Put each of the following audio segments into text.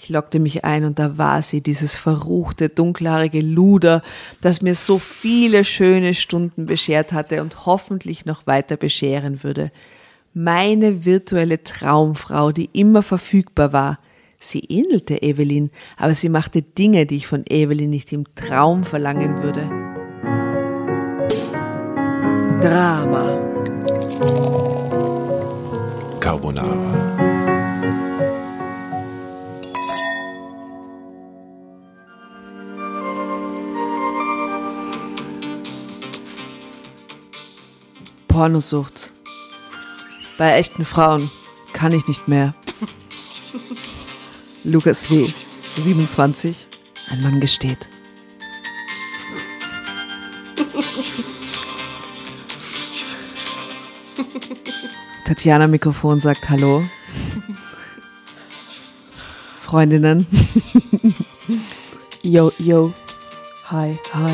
Ich lockte mich ein und da war sie, dieses verruchte, dunkelhaarige Luder, das mir so viele schöne Stunden beschert hatte und hoffentlich noch weiter bescheren würde. Meine virtuelle Traumfrau, die immer verfügbar war. Sie ähnelte Evelyn, aber sie machte Dinge, die ich von Evelyn nicht im Traum verlangen würde. Drama. Carbonara. Pornosucht. Bei echten Frauen kann ich nicht mehr. Lukas W., 27, ein Mann gesteht. Tatjana Mikrofon sagt Hallo. Freundinnen. Yo, yo. Hi, hi.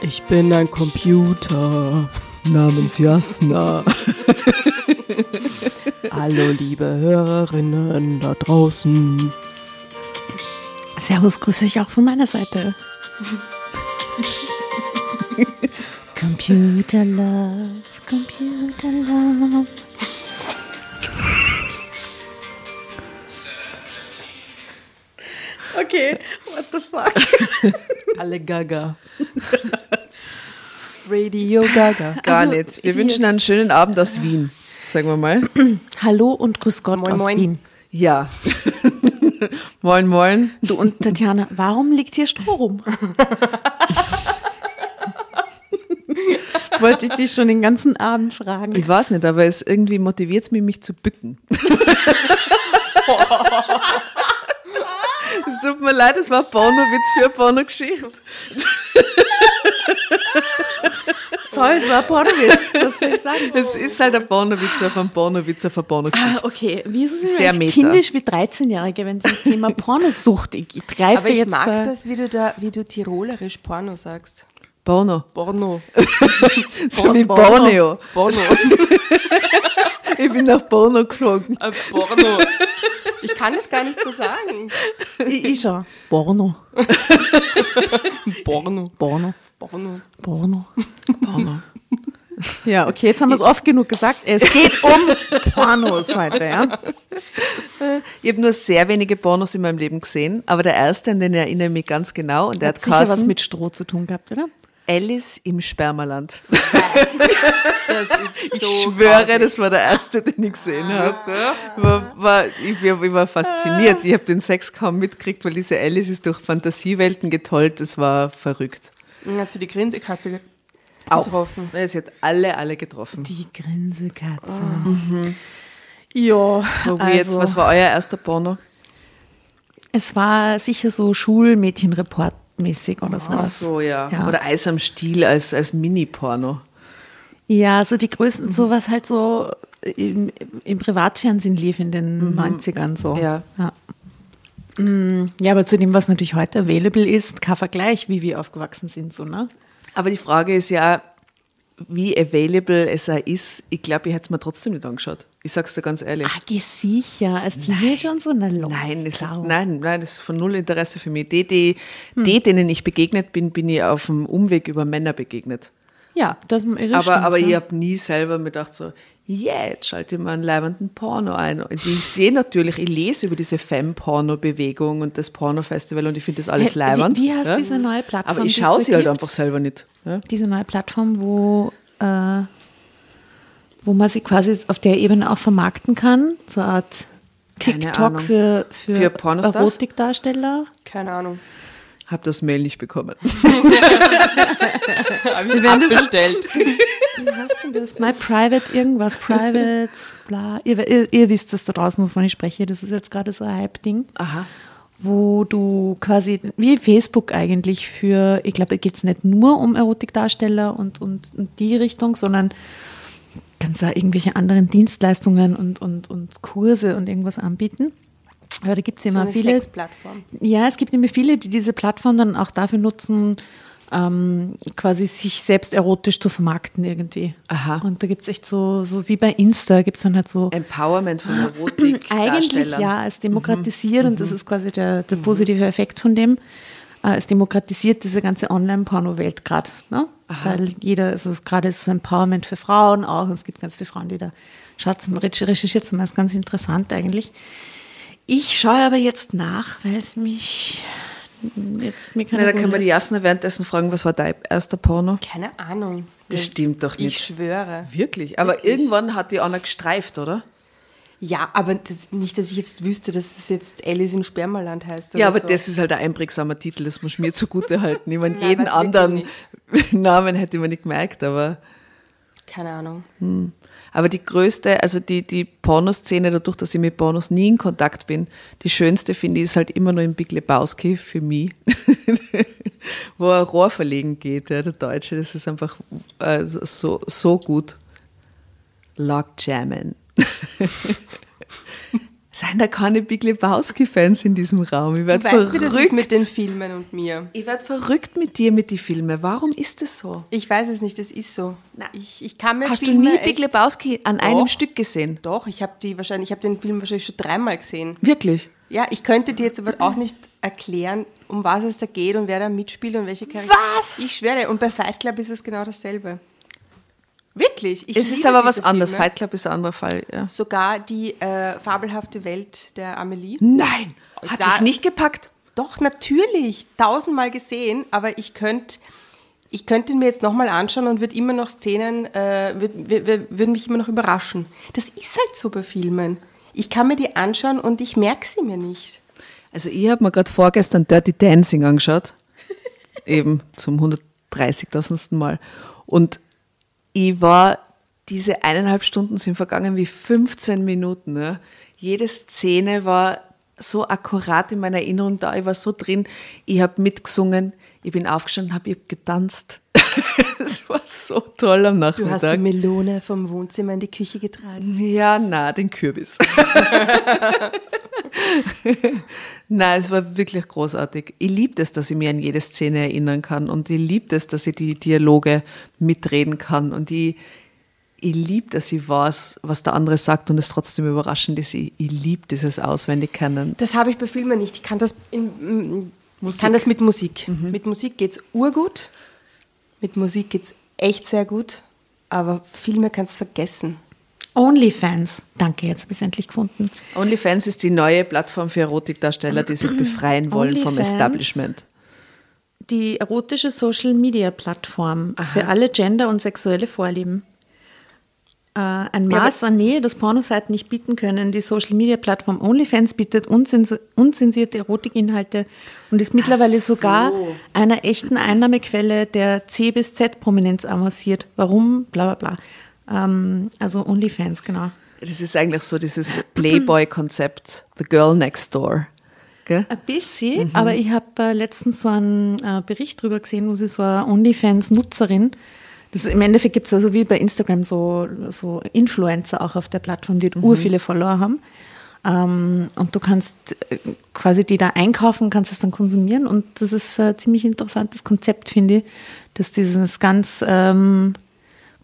Ich bin ein Computer namens Jasna. Hallo, liebe Hörerinnen da draußen. Servus, grüße ich auch von meiner Seite. Computer Love, Computer Love. Okay, what the fuck? Alle Gaga. Radio Gaga. Gar Also, nicht. Wir wünschen jetzt- einen schönen Abend aus Wien, sagen wir mal. Hallo und grüß Gott Moin, aus moin. Wien. Ja. moin, moin. Du und Tatjana, warum liegt hier Stroh rum? Wollte ich dich schon den ganzen Abend fragen. Ich weiß nicht, aber es irgendwie motiviert es mich, mich zu bücken. Es tut mir leid, es war ein Pornowitz für eine Pornogeschichte. Soll, es war Pornowitz. Was soll ich sagen? Es ist halt ein Pornowitz auf einen Pornowitz auf eine Pornogeschichte. Ah, okay. Wieso sind Sehr wir meta. kindisch wie 13-Jährige, wenn es ums Thema Pornosucht geht? Ich greife Aber ich jetzt mag da. das, wie du da, wie du tirolerisch Porno sagst. Porno. Porno. So wie Borneo. Porno. Ich bin nach Porno geflogen. Ein Porno. Ich kann es gar nicht so sagen. Ich, ich schon. Porno. Porno. Porno. Porno. Porno. Porno. Ja, okay, jetzt haben wir es oft genug gesagt. Es geht um Pornos heute, ja. Ich habe nur sehr wenige Pornos in meinem Leben gesehen, aber der erste, an den erinnere ich mich ganz genau, und der hat, Hat sicher was mit Stroh zu tun gehabt, oder? Alice im Spermaland. Das ist Ich so schwöre, grausig. das war der erste, den ich gesehen habe. War, war, ich, war- ich war fasziniert. Ich habe den Sex kaum mitgekriegt, weil diese Alice ist durch Fantasiewelten getollt. Das war verrückt. Dann hat sie die Grinsekatze Auch. getroffen. Ja, Sie hat alle, alle getroffen. Die Grinsekatze. Ja, So weird. also, Was war euer erster Porno? es war sicher so Schulmädchenreport-mäßig oder Ach sowas. so, ja. Ja. Oder Eis am Stiel als, als Mini-Porno. Ja, so die größten, sowas halt so im, im Privatfernsehen lief in den 90ern so. Ja. Ja. Mm, ja, aber zu dem, was natürlich heute available ist, kein Vergleich, wie wir aufgewachsen sind, so, ne? Aber die Frage ist ja, wie available es auch ist. Ich glaube, ich hätte es mir trotzdem nicht angeschaut. Ich sag's dir ganz ehrlich. Ah, geh sicher, als Teenager und so, na lo, Nein, ist, nein, nein, das ist von null Interesse für mich. Die, die, die, denen ich begegnet bin, bin ich auf dem Umweg über Männer begegnet. Ja, das, das aber stimmt, aber ja. ich habe nie selber mir gedacht, so, jetzt schalte ich mal einen leibenden Porno ein. Und ich sehe natürlich, ich lese über diese Femme-Porno-Bewegung und das Porno-Festival und ich finde das alles Hey, wie- leibend. wie heißt diese neue Plattform, Aber ich schaue sie halt einfach selber nicht. Ja? diese neue Plattform, wo, äh, wo man sie quasi auf der Ebene auch vermarkten kann. So eine Art TikTok für, für, Für Pornostars? Erotikdarsteller. Keine Ahnung. Hab das Mail nicht bekommen. Habe ich abbestellt. Wie heißt denn das? My Private irgendwas, Private, bla. Ihr, ihr, ihr wisst es da draußen, wovon ich spreche. Das ist jetzt gerade so ein Hype-Ding. Aha. wo du quasi, wie Facebook eigentlich für, ich glaube, da geht es nicht nur um Erotikdarsteller und, und, und die Richtung, sondern kannst da irgendwelche anderen Dienstleistungen und, und, und Kurse und irgendwas anbieten. Aber da gibt es So immer eine viele. Ja, es gibt immer viele, die diese Plattform dann auch dafür nutzen, ähm, quasi sich selbst erotisch zu vermarkten irgendwie. Aha. Und da gibt es echt so, so wie bei Insta, gibt es dann halt so Empowerment von Erotik. eigentlich ja, es demokratisiert und das ist quasi der, der positive Effekt von dem. Äh, Es demokratisiert diese ganze Online-Porno-Welt gerade, ne? weil jeder, also gerade ist es Empowerment für Frauen auch, und es gibt ganz viele Frauen, die da Schatz recherchiert, das ist ganz interessant eigentlich. Ich schaue aber jetzt nach, weil es mich jetzt mir Na, da kann man die Jasna währenddessen fragen, was war dein erster Porno? Keine Ahnung. Das stimmt doch Ich nicht. schwöre. Wirklich? Aber Wirklich? irgendwann hat die Anna gestreift, oder? Ja, aber das, nicht, dass ich jetzt wüsste, dass es jetzt Alice in Spermaland heißt. Ja, aber so. das ist halt ein einprägsamer Titel, das muss ich mir zugute halten. Ich meine, Nein, jeden anderen. Namen hätte man nicht gemerkt, aber, Keine Ahnung. Aber die größte, also die, die Pornoszene, dadurch, dass ich mit Pornos nie in Kontakt bin, die schönste finde ich ist halt immer nur im Big Lebowski für mich, wo er Rohr verlegen geht, ja, der Deutsche, das ist einfach äh, so, so gut. Lockjammen. Seien da keine Big Lebowski-Fans in diesem Raum? Ich werde weißt, wie das ist verrückt. mit den Filmen und mir. Ich werde verrückt mit dir mit den Filmen. Warum ist das so? Ich weiß es nicht, das ist so. Ich, ich kann mir Hast Filme du nie Big Lebowski an einem Doch. Stück gesehen? Doch, ich habe die wahrscheinlich, ich habe den Film wahrscheinlich schon dreimal gesehen. Wirklich? Ja, ich könnte dir jetzt aber auch nicht erklären, um was es da geht und wer da mitspielt und welche Charaktere. Was? Ich schwöre, und bei Fight Club ist es genau dasselbe. Wirklich. Ich es ist aber was anderes. Filme. Fight Club ist ein anderer Fall. Ja. Sogar die äh, fabelhafte Welt der Amelie. Nein, hat Da- dich nicht gepackt. Doch, natürlich. Tausendmal gesehen, aber ich könnte ich könnte ihn mir jetzt nochmal anschauen und würde immer noch Szenen, äh, würd- wür- wür- würden mich immer noch überraschen. Das ist halt so bei Filmen. Ich kann mir die anschauen und ich merke sie mir nicht. Also ich habe mir gerade vorgestern Dirty Dancing angeschaut. Eben zum 130.000. Mal. Und ich war, diese eineinhalb Stunden sind vergangen wie 15 Minuten. Ja. Jede Szene war so akkurat in meiner Erinnerung da. Ich war so drin. Ich habe mitgesungen. Ich bin aufgestanden, habe ich hab getanzt. Es war so toll am Du hast die Nachmittag. Melone vom Wohnzimmer in die Küche getragen. Ja, na, den Kürbis. Nein, es war wirklich großartig. Ich liebe es, dass ich mich an jede Szene erinnern kann und ich liebe es, dass ich die Dialoge mitreden kann und ich, ich liebe, dass ich weiß, was der andere sagt und es trotzdem überraschend ist. Ich, ich liebe dieses Auswendigkennen. Das habe ich bei Filmen nicht. Ich kann das, in, ich kann das mit Musik. Mit Musik geht es urgut. Mit Musik geht es echt sehr gut. Aber Filme kannst du vergessen. OnlyFans. Danke, jetzt habe ich es endlich gefunden. OnlyFans ist die neue Plattform für Erotikdarsteller, die sich befreien wollen vom OnlyFans. Establishment. Die erotische Social Media Plattform für alle Gender- und sexuelle Vorlieben. Äh, ein Ja, Maß an Nähe, das Pornoseiten nicht bieten können. Die Social Media Plattform OnlyFans bietet unzensierte Erotikinhalte und ist mittlerweile so. sogar einer echten Einnahmequelle der C bis Z Prominenz avanciert. Warum? Bla bla bla. Ähm, also OnlyFans, genau. Das ist eigentlich so dieses Playboy-Konzept, The Girl Next Door. Gell? Ein bisschen, aber ich habe äh, letztens so einen äh, Bericht drüber gesehen, wo sie so eine OnlyFans-Nutzerin, das Im Endeffekt gibt es also wie bei Instagram so, so Influencer auch auf der Plattform, die ur viele Follower haben. Ähm, und du kannst äh, quasi die da einkaufen, kannst es dann konsumieren. Und das ist ein ziemlich interessantes Konzept, finde ich, dass dieses ganz ähm,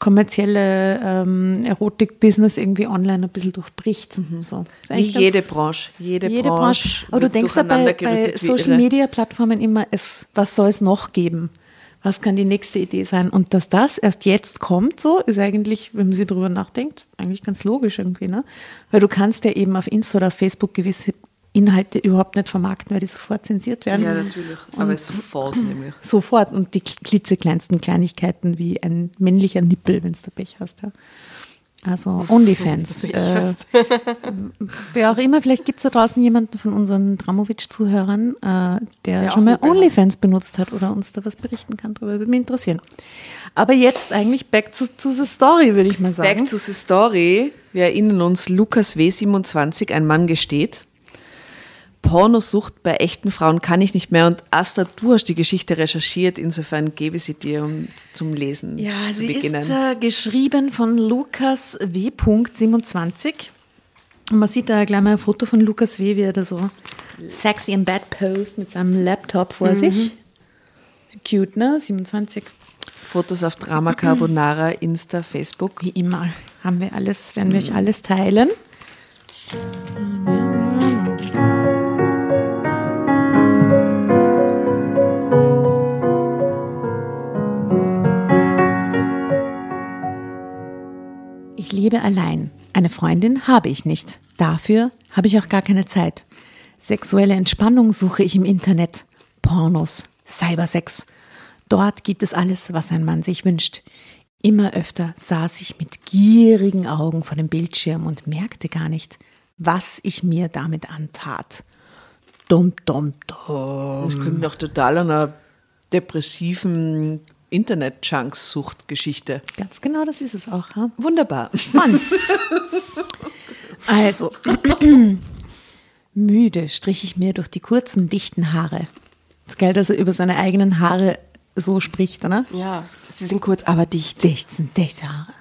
kommerzielle ähm, Erotik-Business irgendwie online ein bisschen durchbricht. So. Ist Wie jede Branche. Jede, jede Branche. Branche. Aber du denkst ja bei, bei durcheinandergerüttelt wie Social irre. Media Plattformen immer, es, was soll es noch geben? Was kann die nächste Idee sein? Und dass das erst jetzt kommt, so ist eigentlich, wenn man sich drüber nachdenkt, eigentlich ganz logisch irgendwie, ne? Weil du kannst ja eben auf Insta oder auf Facebook gewisse Inhalte überhaupt nicht vermarkten, weil die sofort zensiert werden. Ja, natürlich. Aber sofort nämlich. Sofort und die klitzekleinsten Kleinigkeiten wie ein männlicher Nippel, wenn du Pech hast. Ja. Also OnlyFans. Äh, wer auch immer, vielleicht gibt es da draußen jemanden von unseren Dramovic-Zuhörern, äh, der, Der schon mal. OnlyFans benutzt hat oder uns da was berichten kann darüber. Würde mich interessieren. Aber jetzt eigentlich back to, to the story, würde ich mal sagen. Back to the story. Wir erinnern uns, Lukas W27, ein Mann gesteht. Pornosucht bei echten Frauen kann ich nicht mehr. Und Asta, du hast die Geschichte recherchiert, insofern gebe sie dir, um zum Lesen Ja, zu sie beginnen. ist äh, geschrieben von Lukas W.27. Und man sieht da gleich mal ein Foto von Lukas W., wie er da so sexy im Bett post mit seinem Laptop vor sich. Cute, ne? 27. Fotos auf Drama Carbonara, Insta, Facebook. Wie immer haben wir alles, werden wir euch alles teilen. Ich lebe allein. Eine Freundin habe ich nicht. Dafür habe ich auch gar keine Zeit. Sexuelle Entspannung suche ich im Internet. Pornos, Cybersex. Dort gibt es alles, was ein Mann sich wünscht. Immer öfter saß ich mit gierigen Augen vor dem Bildschirm und merkte gar nicht, was ich mir damit antat. Dum, dum, dum. Das klingt doch total einer depressiven Internet-Junks-Sucht-Geschichte. Ganz genau, das ist es auch. Ha? Wunderbar. Mann. Also, müde strich ich mir durch die kurzen, dichten Haare. Das geil, dass er über seine eigenen Haare so spricht, oder? Ja, sie sind kurz, aber dicht. Dicht sind dichte Haare.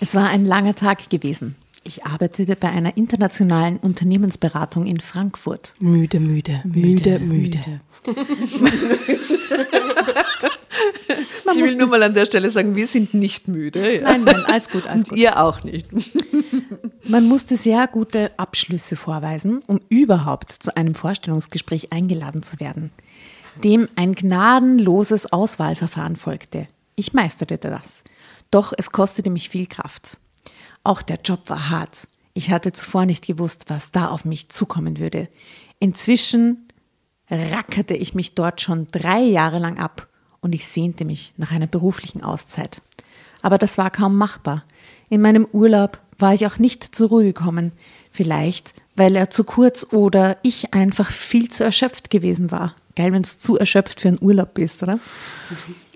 Es war ein langer Tag gewesen. Ich arbeitete bei einer internationalen Unternehmensberatung in Frankfurt. Müde, müde, müde, müde. ich will nur mal an der Stelle sagen, wir sind nicht müde. Ja. Nein, nein, alles gut, alles Und gut. ihr auch nicht. Man musste sehr gute Abschlüsse vorweisen, um überhaupt zu einem Vorstellungsgespräch eingeladen zu werden, dem ein gnadenloses Auswahlverfahren folgte. Ich meisterte das. Doch es kostete mich viel Kraft. Auch der Job war hart. Ich hatte zuvor nicht gewusst, was da auf mich zukommen würde. Inzwischen rackerte ich mich dort schon drei Jahre lang ab und ich sehnte mich nach einer beruflichen Auszeit. Aber das war kaum machbar. In meinem Urlaub war ich auch nicht zur Ruhe gekommen. Vielleicht, weil er zu kurz oder ich einfach viel zu erschöpft gewesen war. Geil, wenn es zu erschöpft für einen Urlaub bist, oder?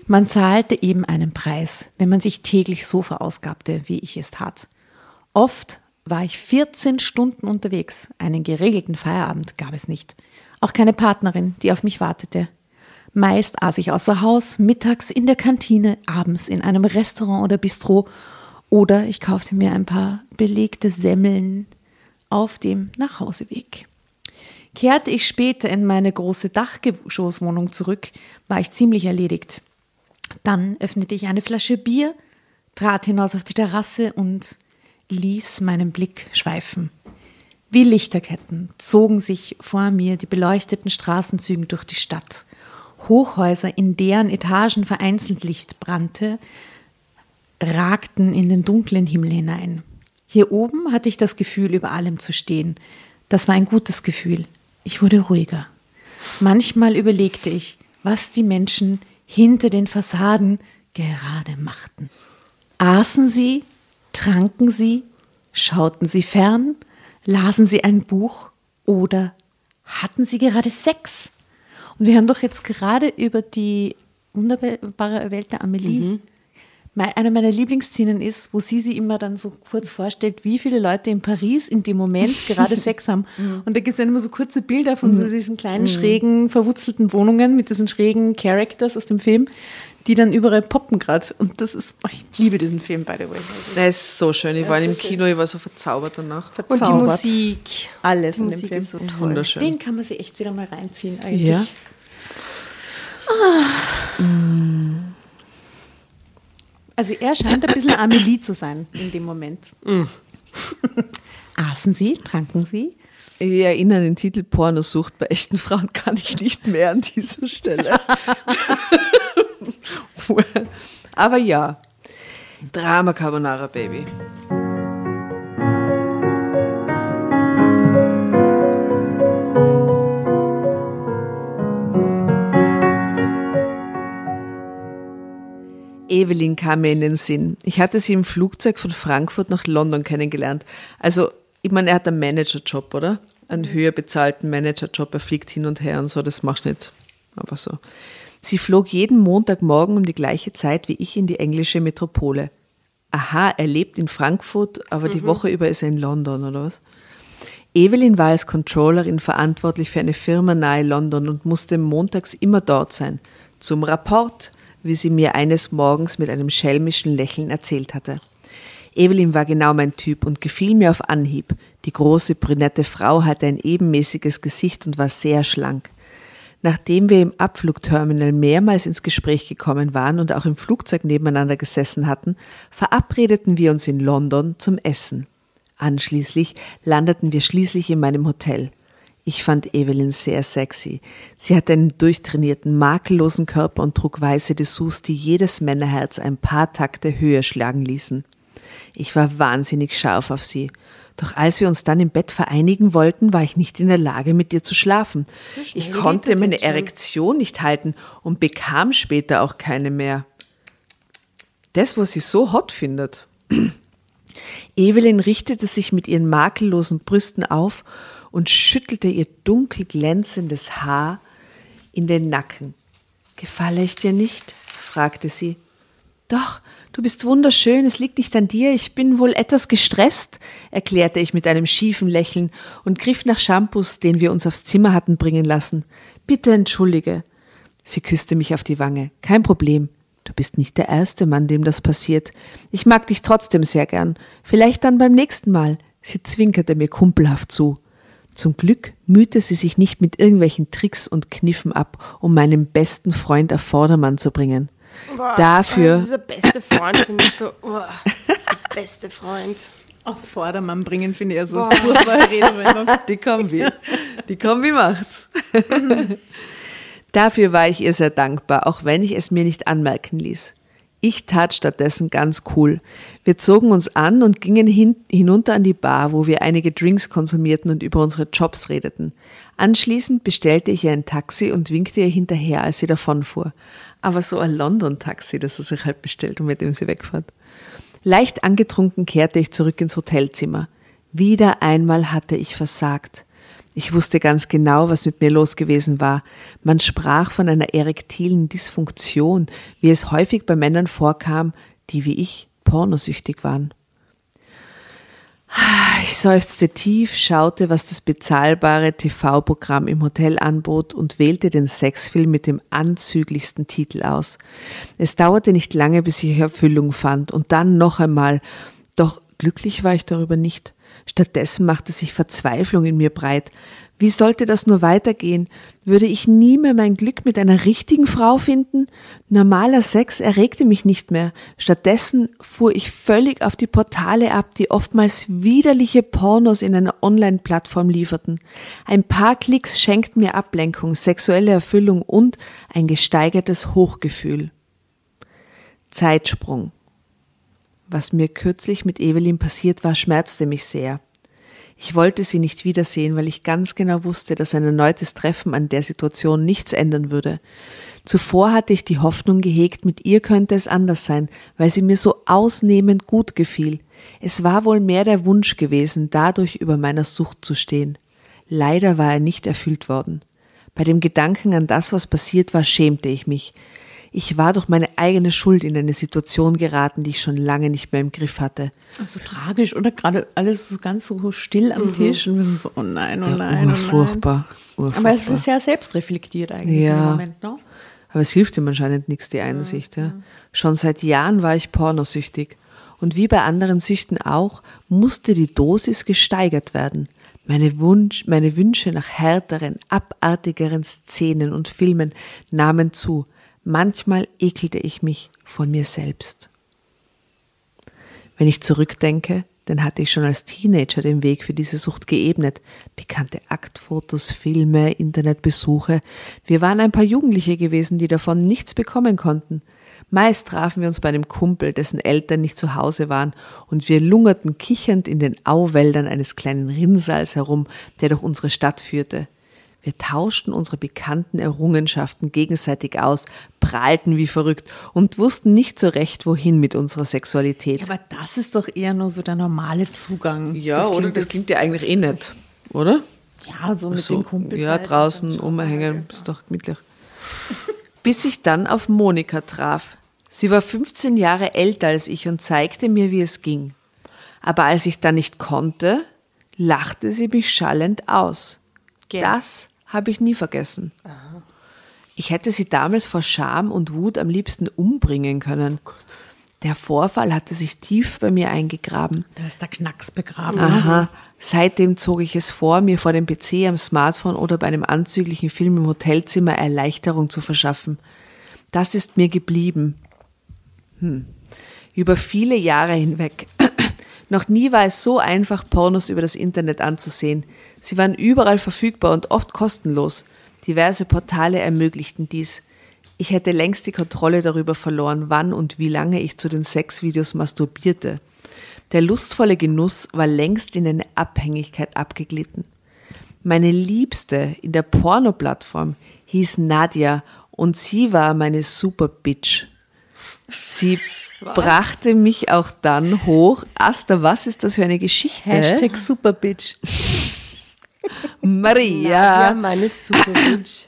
Man zahlte eben einen Preis, wenn man sich täglich so verausgabte, wie ich es tat. Oft war ich 14 Stunden unterwegs. Einen geregelten Feierabend gab es nicht. Auch keine Partnerin, die auf mich wartete. Meist aß ich außer Haus, mittags in der Kantine, abends in einem Restaurant oder Bistro oder ich kaufte mir ein paar belegte Semmeln auf dem Nachhauseweg. Kehrte ich später in meine große Dachgeschosswohnung zurück, war ich ziemlich erledigt. Dann öffnete ich eine Flasche Bier, trat hinaus auf die Terrasse und ließ meinen Blick schweifen. Wie Lichterketten zogen sich vor mir die beleuchteten Straßenzüge durch die Stadt. Hochhäuser, in deren Etagen vereinzelt Licht brannte, ragten in den dunklen Himmel hinein. Hier oben hatte ich das Gefühl, über allem zu stehen. Das war ein gutes Gefühl. Ich wurde ruhiger. Manchmal überlegte ich, was die Menschen hinter den Fassaden gerade machten. Aßen sie, tranken sie, schauten sie fern, lasen sie ein Buch oder hatten sie gerade Sex? Und wir haben doch jetzt gerade über die wunderbare Welt der Amelie. Mei- Eine meiner Lieblingsszenen ist, wo sie sich immer dann so kurz vorstellt, wie viele Leute in Paris in dem Moment gerade Sex haben. Und da gibt es dann immer so kurze Bilder von so diesen kleinen, schrägen, verwurzelten Wohnungen mit diesen schrägen Characters aus dem Film, die dann überall poppen gerade. Und das ist, oh, ich liebe diesen Film, by the way. Der ist so schön. Ich war im Kino, ich war so verzaubert danach. Und die Verzaubert. Musik. Alles Die in dem Musik Film. ist so toll. Wunderschön. Den kann man sich echt wieder mal reinziehen eigentlich. Ja. Also er scheint ein bisschen Amelie zu sein in dem Moment. Aßen Sie, tranken Sie? Ich erinnere an den Titel Pornosucht bei echten Frauen kann ich nicht mehr an dieser Stelle. Aber ja, Drama Carbonara Baby. Evelyn kam mir in den Sinn. Ich hatte sie im Flugzeug von Frankfurt nach London kennengelernt. Also, ich meine, er hat einen Managerjob, oder? Einen höher bezahlten Managerjob. Er fliegt hin und her und so, das machst du nicht. Aber so. Sie flog jeden Montagmorgen um die gleiche Zeit wie ich in die englische Metropole. Aha, er lebt in Frankfurt, aber die Woche über ist er in London, oder was? Evelyn war als Controllerin verantwortlich für eine Firma nahe London und musste montags immer dort sein. Zum Rapport, wie sie mir eines Morgens mit einem schelmischen Lächeln erzählt hatte. Evelyn war genau mein Typ und gefiel mir auf Anhieb. Die große brünette Frau hatte ein ebenmäßiges Gesicht und war sehr schlank. Nachdem wir im Abflugterminal mehrmals ins Gespräch gekommen waren und auch im Flugzeug nebeneinander gesessen hatten, verabredeten wir uns in London zum Essen. Anschließend landeten wir schließlich in meinem Hotel. Ich fand Evelyn sehr sexy. Sie hatte einen durchtrainierten, makellosen Körper und trug weiße Dessous, die jedes Männerherz ein paar Takte höher schlagen ließen. Ich war wahnsinnig scharf auf sie. Doch als wir uns dann im Bett vereinigen wollten, war ich nicht in der Lage, mit ihr zu schlafen. ich geht konnte meine? Erektion nicht halten und bekam später auch keine mehr. Das, was sie so hot findet. Evelyn richtete sich mit ihren makellosen Brüsten auf und schüttelte ihr dunkel glänzendes Haar in den Nacken. Gefalle ich dir nicht? fragte sie. Doch, du bist wunderschön, es liegt nicht an dir, ich bin wohl etwas gestresst, erklärte ich mit einem schiefen Lächeln und griff nach Shampoos, den wir uns aufs Zimmer hatten bringen lassen. Bitte entschuldige. Sie küsste mich auf die Wange. Kein Problem. Du bist nicht der erste Mann, dem das passiert. Ich mag dich trotzdem sehr gern. Vielleicht dann beim nächsten Mal. Sie zwinkerte mir kumpelhaft zu. Zum Glück mühte sie sich nicht mit irgendwelchen Tricks und Kniffen ab, um meinen besten Freund auf Vordermann zu bringen. Boah, Dafür- oh, Dieser beste Freund finde ich so. Oh, der beste Freund. Auf Vordermann bringen finde ich ja so furchtbare Redewendung. Die Kombi. Die Kombi macht's. Dafür war ich ihr sehr dankbar, auch wenn ich es mir nicht anmerken ließ. Ich tat stattdessen ganz cool. Wir zogen uns an und gingen hin, hinunter an die Bar, wo wir einige Drinks konsumierten und über unsere Jobs redeten. Anschließend bestellte ich ihr ein Taxi und winkte ihr hinterher, als sie davonfuhr. Aber so ein London-Taxi, das sie sich halt bestellt und mit dem sie wegfährt. Leicht angetrunken kehrte ich zurück ins Hotelzimmer. Wieder einmal hatte ich versagt. Ich wusste ganz genau, was mit mir los gewesen war. Man sprach von einer erektilen Dysfunktion, wie es häufig bei Männern vorkam, die wie ich pornosüchtig waren. Ich seufzte tief, schaute, was das bezahlbare TV-Programm im Hotel anbot und wählte den Sexfilm mit dem anzüglichsten Titel aus. Es dauerte nicht lange, bis ich Erfüllung fand und dann noch einmal. Doch glücklich war ich darüber nicht. Stattdessen machte sich Verzweiflung in mir breit. Wie sollte das nur weitergehen? Würde ich nie mehr mein Glück mit einer richtigen Frau finden? Normaler Sex erregte mich nicht mehr. Stattdessen fuhr ich völlig auf die Portale ab, die oftmals widerliche Pornos in einer Online-Plattform lieferten. Ein paar Klicks schenkten mir Ablenkung, sexuelle Erfüllung und ein gesteigertes Hochgefühl. Zeitsprung. Was mir kürzlich mit Evelyn passiert war, schmerzte mich sehr. Ich wollte sie nicht wiedersehen, weil ich ganz genau wusste, dass ein erneutes Treffen an der Situation nichts ändern würde. Zuvor hatte ich die Hoffnung gehegt, mit ihr könnte es anders sein, weil sie mir so ausnehmend gut gefiel. Es war wohl mehr der Wunsch gewesen, dadurch über meiner Sucht zu stehen. Leider war er nicht erfüllt worden. Bei dem Gedanken an das, was passiert war, schämte ich mich. Ich war durch meine eigene Schuld in eine Situation geraten, die ich schon lange nicht mehr im Griff hatte. So tragisch, oder? Gerade alles so ganz so still am Tisch und wir sind so, oh nein, oh nein, oh nein. Urfurchtbar. urfurchtbar. Aber es ist ja selbstreflektiert eigentlich Ja. im Moment, ne? Aber es hilft ihm anscheinend nichts, die Einsicht. Ja. Schon seit Jahren war ich pornosüchtig. Und wie bei anderen Süchten auch, musste die Dosis gesteigert werden. Meine, Wunsch, meine Wünsche nach härteren, abartigeren Szenen und Filmen nahmen zu. Manchmal ekelte ich mich von mir selbst. Wenn ich zurückdenke, dann hatte ich schon als Teenager den Weg für diese Sucht geebnet. Bekannte Aktfotos, Filme, Internetbesuche. Wir waren ein paar Jugendliche gewesen, die davon nichts bekommen konnten. Meist trafen wir uns bei einem Kumpel, dessen Eltern nicht zu Hause waren, und wir lungerten kichernd in den Auwäldern eines kleinen Rinnsals herum, der durch unsere Stadt führte. Wir tauschten unsere bekannten Errungenschaften gegenseitig aus, prahlten wie verrückt und wussten nicht so recht, wohin mit unserer Sexualität. Ja, aber das ist doch eher nur so der normale Zugang. Ja, oder? Das klingt ja eigentlich eh nicht, oder? Ja, so mit So, den Kumpels. ja, halt. draußen umhängen, ist doch gemütlich. Bis ich dann auf Monika traf. Sie war 15 Jahre älter als ich und zeigte mir, wie es ging. Aber als ich dann nicht konnte, lachte sie mich schallend aus. Gell. Das habe ich nie vergessen. Ich hätte sie damals vor Scham und Wut am liebsten umbringen können. Der Vorfall hatte sich tief bei mir eingegraben. Da ist der Knacks begraben. Aha, Seitdem zog ich es vor, mir vor dem PC, am Smartphone oder bei einem anzüglichen Film im Hotelzimmer Erleichterung zu verschaffen. Das ist mir geblieben. Hm. Über viele Jahre hinweg. Noch nie war es so einfach, Pornos über das Internet anzusehen. Sie waren überall verfügbar und oft kostenlos. Diverse Portale ermöglichten dies. Ich hätte längst die Kontrolle darüber verloren, wann und wie lange ich zu den Sexvideos masturbierte. Der lustvolle Genuss war längst in eine Abhängigkeit abgeglitten. Meine Liebste in der Porno-Plattform hieß Nadia und sie war meine Super-Bitch. Sie was? brachte mich auch dann hoch. Asta, was ist das für eine Geschichte? Hashtag Superbitch. Maria. Nadia, meine Superbitch.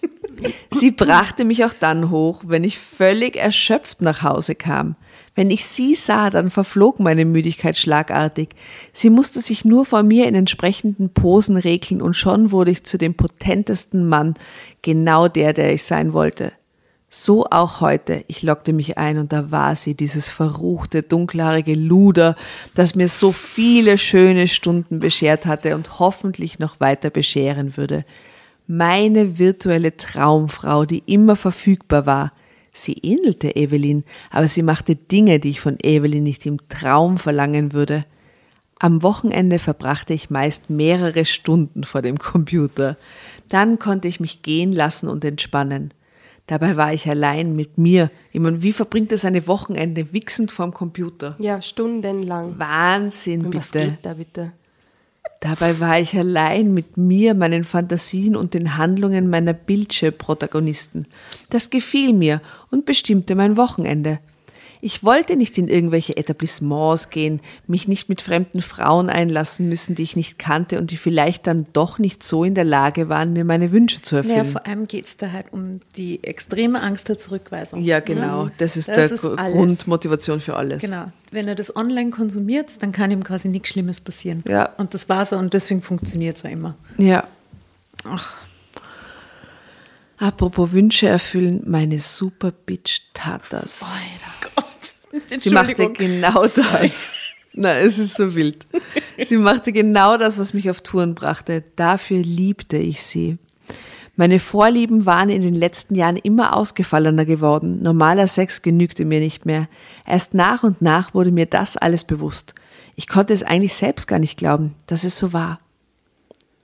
Sie brachte mich auch dann hoch, wenn ich völlig erschöpft nach Hause kam. Wenn ich sie sah, dann verflog meine Müdigkeit schlagartig. Sie musste sich nur vor mir in entsprechenden Posen regeln und schon wurde ich zu dem potentesten Mann, genau der, der ich sein wollte. So auch heute. Ich lockte mich ein und da war sie, dieses verruchte, dunkelhaarige Luder, das mir so viele schöne Stunden beschert hatte und hoffentlich noch weiter bescheren würde meine virtuelle Traumfrau, die immer verfügbar war. Sie ähnelte Evelyn, aber sie machte Dinge, die ich von Evelyn nicht im Traum verlangen würde. Am Wochenende verbrachte ich meist mehrere Stunden vor dem Computer. Dann konnte ich mich gehen lassen und entspannen. Dabei war ich allein mit mir. Ich meine, wie verbringt es eine Wochenende wichsend vorm Computer? Ja, stundenlang. Wahnsinn, und bitte. Was geht da bitte? Dabei war ich allein mit mir, meinen Fantasien und den Handlungen meiner Bildschirmprotagonisten. Das gefiel mir und bestimmte mein Wochenende. Ich wollte nicht in irgendwelche Etablissements gehen, mich nicht mit fremden Frauen einlassen müssen, die ich nicht kannte und die vielleicht dann doch nicht so in der Lage waren, mir meine Wünsche zu erfüllen. Ja, vor allem geht es da halt um die extreme Angst der Zurückweisung. Ja, genau. Ne? Das ist das der ist Grundmotivation für alles. Genau. Wenn er das online konsumiert, dann kann ihm quasi nichts Schlimmes passieren. Ja. Und das war so und deswegen funktioniert es ja immer. Ja. Ach. Apropos Wünsche erfüllen, meine Super Bitch tat das. Alter. Sie machte genau das. Na, es ist so wild. Sie machte genau das, was mich auf Touren brachte. Dafür liebte ich sie. Meine Vorlieben waren in den letzten Jahren immer ausgefallener geworden. Normaler Sex genügte mir nicht mehr. Erst nach und nach wurde mir das alles bewusst. Ich konnte es eigentlich selbst gar nicht glauben, dass es so war.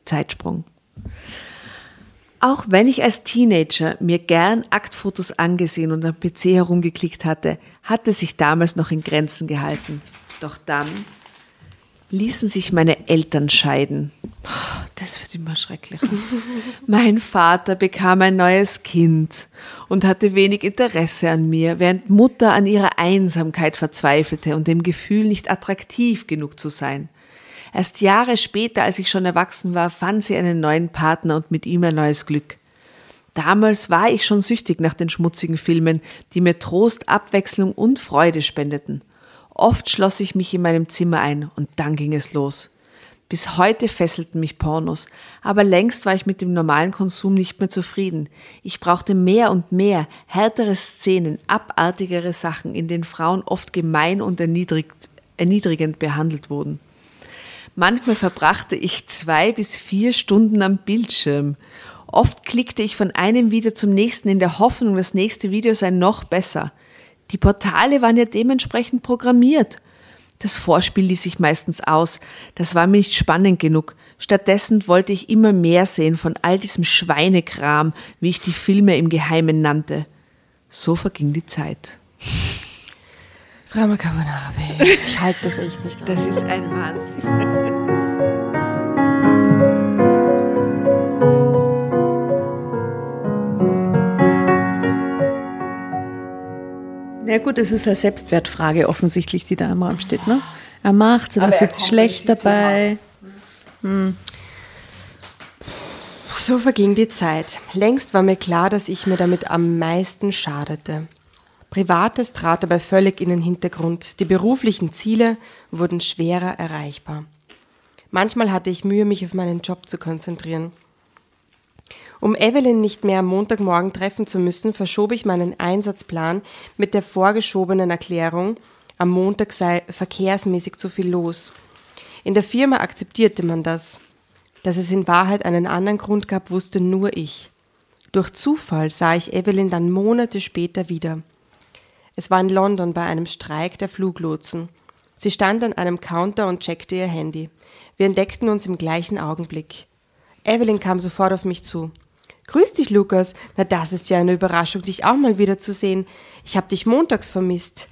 Zeitsprung. Auch wenn ich als Teenager mir gern Aktfotos angesehen und am PC herumgeklickt hatte, hatte sich damals noch in Grenzen gehalten. Doch dann ließen sich meine Eltern scheiden. Das wird immer schrecklicher. mein Vater bekam ein neues Kind und hatte wenig Interesse an mir, während Mutter an ihrer Einsamkeit verzweifelte und dem Gefühl, nicht attraktiv genug zu sein. Erst Jahre später, als ich schon erwachsen war, fand sie einen neuen Partner und mit ihm ein neues Glück. Damals war ich schon süchtig nach den schmutzigen Filmen, die mir Trost, Abwechslung und Freude spendeten. Oft schloss ich mich in meinem Zimmer ein und dann ging es los. Bis heute fesselten mich Pornos, aber längst war ich mit dem normalen Konsum nicht mehr zufrieden. Ich brauchte mehr und mehr, härtere Szenen, abartigere Sachen, in denen Frauen oft gemein und erniedrigend behandelt wurden. Manchmal verbrachte ich zwei bis vier Stunden am Bildschirm. Oft klickte ich von einem Video zum nächsten in der Hoffnung, das nächste Video sei noch besser. Die Portale waren ja dementsprechend programmiert. Das Vorspiel ließ ich meistens aus. Das war mir nicht spannend genug. Stattdessen wollte ich immer mehr sehen von all diesem Schweinekram, wie ich die Filme im Geheimen nannte. So verging die Zeit. Drama Carbonara, Baby. Ich halte das echt nicht aus. Das ist ein Wahnsinn. Na ja gut, es ist eine Selbstwertfrage offensichtlich, die da immer am steht. Ne? Er macht es, aber, er fühlt sich schlecht dabei. Hm. So verging die Zeit. Längst war mir klar, dass ich mir damit am meisten schadete. Privates trat dabei völlig in den Hintergrund. Die beruflichen Ziele wurden schwerer erreichbar. Manchmal hatte ich Mühe, mich auf meinen Job zu konzentrieren. Um Evelyn nicht mehr am Montagmorgen treffen zu müssen, verschob ich meinen Einsatzplan mit der vorgeschobenen Erklärung, am Montag sei verkehrsmäßig zu viel los. In der Firma akzeptierte man das. Dass es in Wahrheit einen anderen Grund gab, wusste nur ich. Durch Zufall sah ich Evelyn dann Monate später wieder. Es war in London bei einem Streik der Fluglotsen. Sie stand an einem Counter und checkte ihr Handy. Wir entdeckten uns im gleichen Augenblick. Evelyn kam sofort auf mich zu. Grüß dich, Lukas. Na, das ist ja eine Überraschung, dich auch mal wieder zu sehen. Ich hab dich montags vermisst.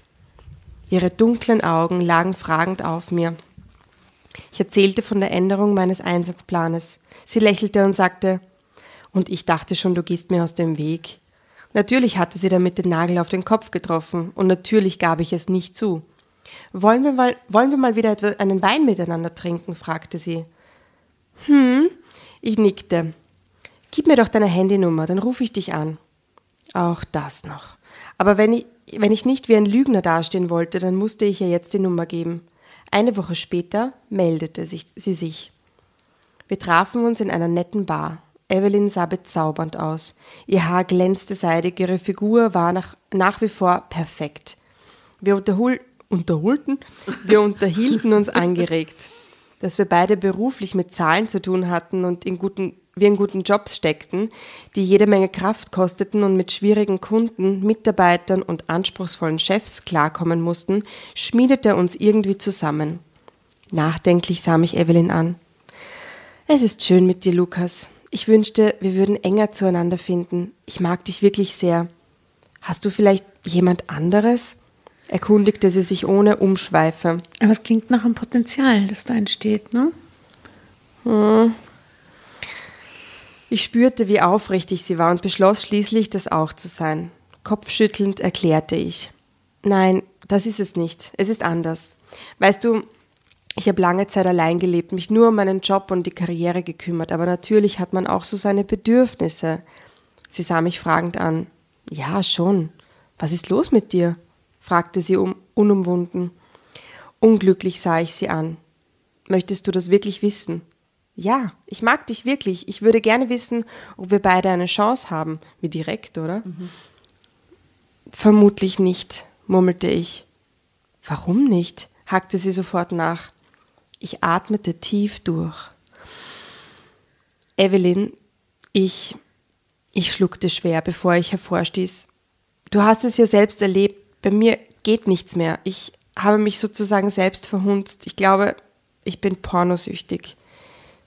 Ihre dunklen Augen lagen fragend auf mir. Ich erzählte von der Änderung meines Einsatzplanes. Sie lächelte und sagte, und ich dachte schon, du gehst mir aus dem Weg. Natürlich hatte sie damit den Nagel auf den Kopf getroffen, und natürlich gab ich es nicht zu. Wollen wir mal, wollen wir mal wieder einen Wein miteinander trinken? fragte sie. Hm, ich nickte. Gib mir doch deine Handynummer, dann rufe ich dich an. Auch das noch. Aber wenn ich, wenn ich nicht wie ein Lügner dastehen wollte, dann musste ich ihr jetzt die Nummer geben. Eine Woche später meldete sich, sie sich. Wir trafen uns in einer netten Bar. Evelyn sah bezaubernd aus. Ihr Haar glänzte seidig, ihre Figur war nach, nach wie vor perfekt. Wir unterhol, unterholten, wir unterhielten uns angeregt. Dass wir beide beruflich mit Zahlen zu tun hatten und in guten wir in guten Jobs steckten, die jede Menge Kraft kosteten und mit schwierigen Kunden, Mitarbeitern und anspruchsvollen Chefs klarkommen mussten, schmiedete uns irgendwie zusammen. Nachdenklich sah mich Evelyn an. Es ist schön mit dir, Lukas. Ich wünschte, wir würden enger zueinander finden. Ich mag dich wirklich sehr. Hast du vielleicht jemand anderes? erkundigte sie sich ohne Umschweife. Aber es klingt nach einem Potenzial, das da entsteht, ne? Hm, ich spürte, wie aufrichtig sie war und beschloss schließlich, das auch zu sein. Kopfschüttelnd erklärte ich. Nein, das ist es nicht. Es ist anders. Weißt du, ich habe lange Zeit allein gelebt, mich nur um meinen Job und die Karriere gekümmert, aber natürlich hat man auch so seine Bedürfnisse. Sie sah mich fragend an. Ja, schon. Was ist los mit dir? fragte sie um, unumwunden. Unglücklich sah ich sie an. Möchtest du das wirklich wissen? Ja, ich mag dich wirklich. Ich würde gerne wissen, ob wir beide eine Chance haben. Wie direkt, oder? Mhm. Vermutlich nicht, murmelte ich. Warum nicht? hackte sie sofort nach. Ich atmete tief durch. Evelyn, ich. Ich schluckte schwer, bevor ich hervorstieß. Du hast es ja selbst erlebt. Bei mir geht nichts mehr. Ich habe mich sozusagen selbst verhunzt. Ich glaube, ich bin pornosüchtig.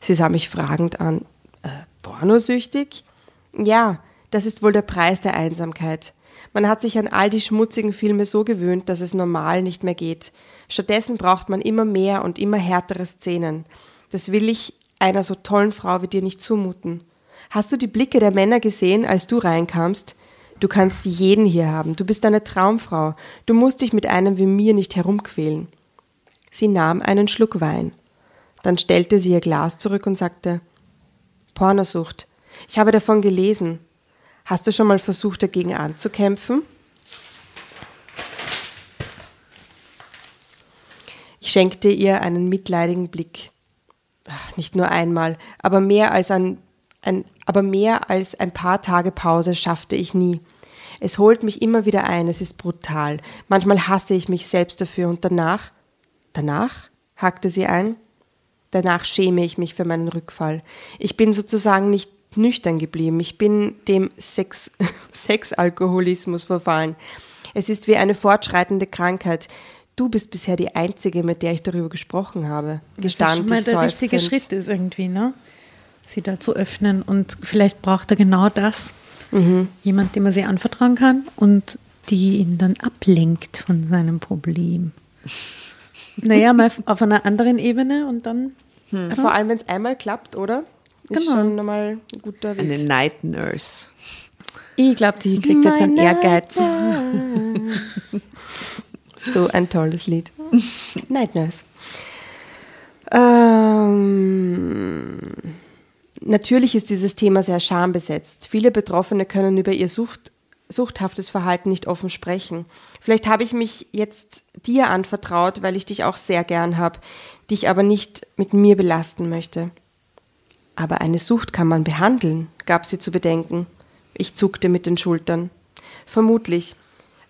Sie sah mich fragend an. Äh, pornosüchtig? Ja, das ist wohl der Preis der Einsamkeit. Man hat sich an all die schmutzigen Filme so gewöhnt, dass es normal nicht mehr geht. Stattdessen braucht man immer mehr und immer härtere Szenen. Das will ich einer so tollen Frau wie dir nicht zumuten. Hast du die Blicke der Männer gesehen, als du reinkamst? Du kannst jeden hier haben. Du bist eine Traumfrau. Du musst dich mit einem wie mir nicht herumquälen. Sie nahm einen Schluck Wein. Dann stellte sie ihr Glas zurück und sagte, Pornosucht. Ich habe davon gelesen. Hast du schon mal versucht, dagegen anzukämpfen? Ich schenkte ihr einen mitleidigen Blick. Nicht nur einmal, aber mehr als ein, ein, aber mehr als ein paar Tage Pause schaffte ich nie. Es holt mich immer wieder ein, es ist brutal. Manchmal hasse ich mich selbst dafür und danach, danach, hakte sie ein, Danach schäme ich mich für meinen Rückfall. Ich bin sozusagen nicht nüchtern geblieben. Ich bin dem Sex, Sexalkoholismus verfallen. Es ist wie eine fortschreitende Krankheit. Du bist bisher die Einzige, mit der ich darüber gesprochen habe. Gestand das ist schon mal der richtige Schritt ist irgendwie, ne? Sie da zu öffnen und vielleicht braucht er genau das. Mhm. Jemand, dem man sie anvertrauen kann und die ihn dann ablenkt von seinem Problem. Naja, mal auf einer anderen Ebene und dann. Hm. Vor allem, wenn es einmal klappt, oder? Ist genau. schon nochmal ein guter Weg. Eine Night Nurse. Ich glaube, die kriegt jetzt einen Ehrgeiz. so ein tolles Lied. Night Nurse. Ähm, natürlich ist dieses Thema sehr schambesetzt. Viele Betroffene können über ihr Sucht suchthaftes Verhalten nicht offen sprechen. Vielleicht habe ich mich jetzt dir anvertraut, weil ich dich auch sehr gern habe, dich aber nicht mit mir belasten möchte. Aber eine Sucht kann man behandeln, gab sie zu bedenken. Ich zuckte mit den Schultern. Vermutlich.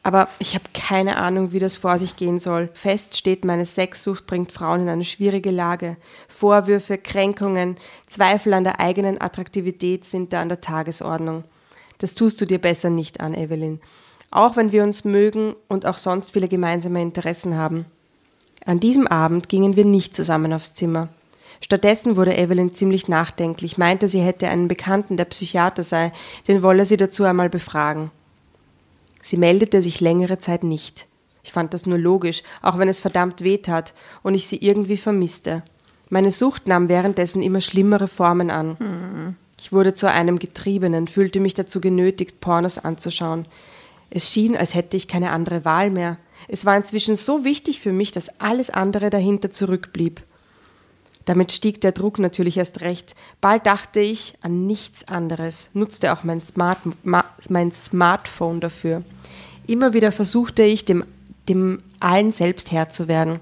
Aber ich habe keine Ahnung, wie das vor sich gehen soll. Fest steht, meine Sexsucht bringt Frauen in eine schwierige Lage. Vorwürfe, Kränkungen, Zweifel an der eigenen Attraktivität sind da an der Tagesordnung. Das tust du dir besser nicht an, Evelyn. Auch wenn wir uns mögen und auch sonst viele gemeinsame Interessen haben. An diesem Abend gingen wir nicht zusammen aufs Zimmer. Stattdessen wurde Evelyn ziemlich nachdenklich, meinte, sie hätte einen Bekannten, der Psychiater sei, den wolle sie dazu einmal befragen. Sie meldete sich längere Zeit nicht. Ich fand das nur logisch, auch wenn es verdammt weh tat und ich sie irgendwie vermisste. Meine Sucht nahm währenddessen immer schlimmere Formen an. Ich wurde zu einem Getriebenen, fühlte mich dazu genötigt, Pornos anzuschauen. Es schien, als hätte ich keine andere Wahl mehr. Es war inzwischen so wichtig für mich, dass alles andere dahinter zurückblieb. Damit stieg der Druck natürlich erst recht. Bald dachte ich an nichts anderes, nutzte auch mein, Smart, mein Smartphone dafür. Immer wieder versuchte ich, dem, dem allen selbst Herr zu werden.